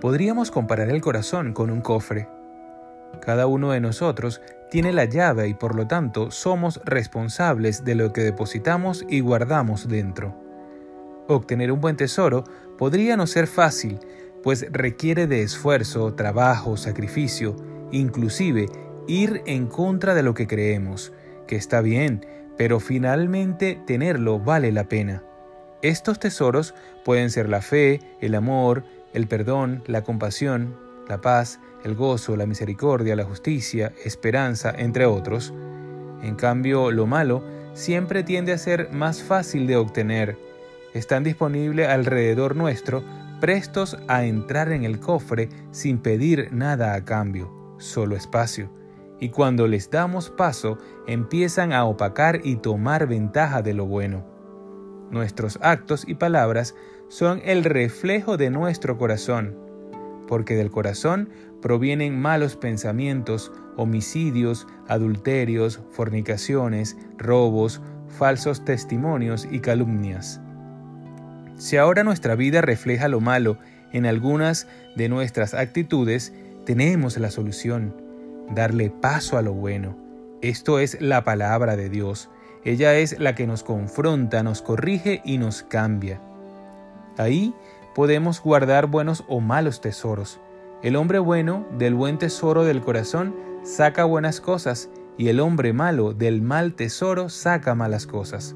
Podríamos comparar el corazón con un cofre. Cada uno de nosotros tiene la llave y por lo tanto somos responsables de lo que depositamos y guardamos dentro. Obtener un buen tesoro podría no ser fácil, pues requiere de esfuerzo, trabajo, sacrificio, inclusive ir en contra de lo que creemos, que está bien, pero finalmente tenerlo vale la pena. Estos tesoros pueden ser la fe, el amor, el perdón, la compasión, la paz, el gozo, la misericordia, la justicia, esperanza, entre otros. En cambio, lo malo siempre tiende a ser más fácil de obtener. Están disponibles alrededor nuestro, prestos a entrar en el cofre sin pedir nada a cambio, solo espacio. Y cuando les damos paso, empiezan a opacar y tomar ventaja de lo bueno. Nuestros actos y palabras son el reflejo de nuestro corazón, porque del corazón provienen malos pensamientos, homicidios, adulterios, fornicaciones, robos, falsos testimonios y calumnias. Si ahora nuestra vida refleja lo malo en algunas de nuestras actitudes, tenemos la solución, darle paso a lo bueno. Esto es la palabra de Dios. Ella es la que nos confronta, nos corrige y nos cambia. Ahí podemos guardar buenos o malos tesoros. El hombre bueno del buen tesoro del corazón saca buenas cosas y el hombre malo del mal tesoro saca malas cosas.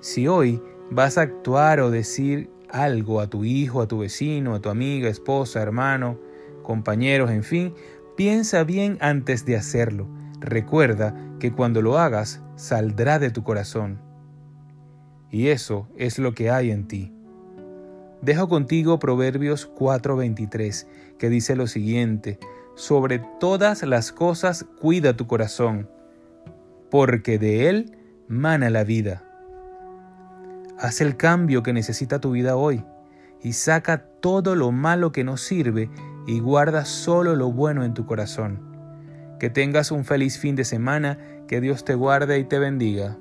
Si hoy vas a actuar o decir algo a tu hijo, a tu vecino, a tu amiga, esposa, hermano, compañeros, en fin, piensa bien antes de hacerlo. Recuerda que cuando lo hagas saldrá de tu corazón. Y eso es lo que hay en ti. Dejo contigo Proverbios 4:23, que dice lo siguiente, sobre todas las cosas cuida tu corazón, porque de él mana la vida. Haz el cambio que necesita tu vida hoy y saca todo lo malo que no sirve y guarda solo lo bueno en tu corazón. Que tengas un feliz fin de semana, que Dios te guarde y te bendiga.